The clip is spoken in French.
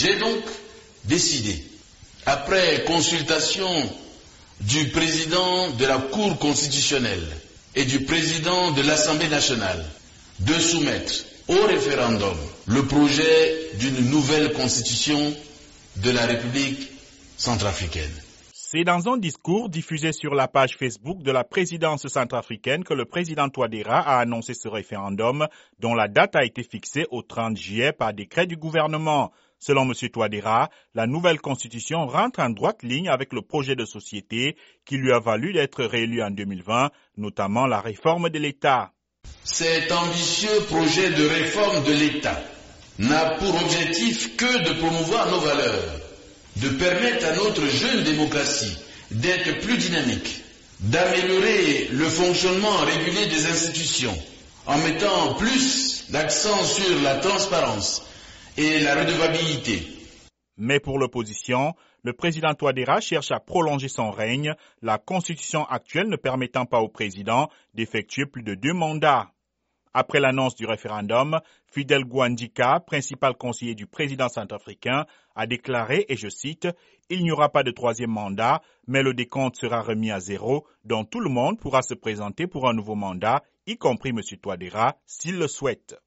J'ai donc décidé, après consultation du président de la Cour constitutionnelle et du président de l'Assemblée nationale, de soumettre au référendum le projet d'une nouvelle constitution de la République centrafricaine. C'est dans un discours diffusé sur la page Facebook de la présidence centrafricaine que le président Touadéra a annoncé ce référendum dont la date a été fixée au 30 juillet par décret du gouvernement. Selon M. Touadéra, la nouvelle constitution rentre en droite ligne avec le projet de société qui lui a valu d'être réélu en 2020, notamment la réforme de l'État. Cet ambitieux projet de réforme de l'État n'a pour objectif que de promouvoir nos valeurs de permettre à notre jeune démocratie d'être plus dynamique, d'améliorer le fonctionnement régulier des institutions en mettant plus l'accent sur la transparence Mais pour l'opposition, le président Touadéra cherche à prolonger son règne, la constitution actuelle ne permettant pas au président d'effectuer plus de deux mandats. Après l'annonce du référendum, Fidel Guandika, principal conseiller du président centrafricain, a déclaré, et je cite, Il n'y aura pas de troisième mandat, mais le décompte sera remis à zéro, dont tout le monde pourra se présenter pour un nouveau mandat, y compris M. Touadéra, s'il le souhaite.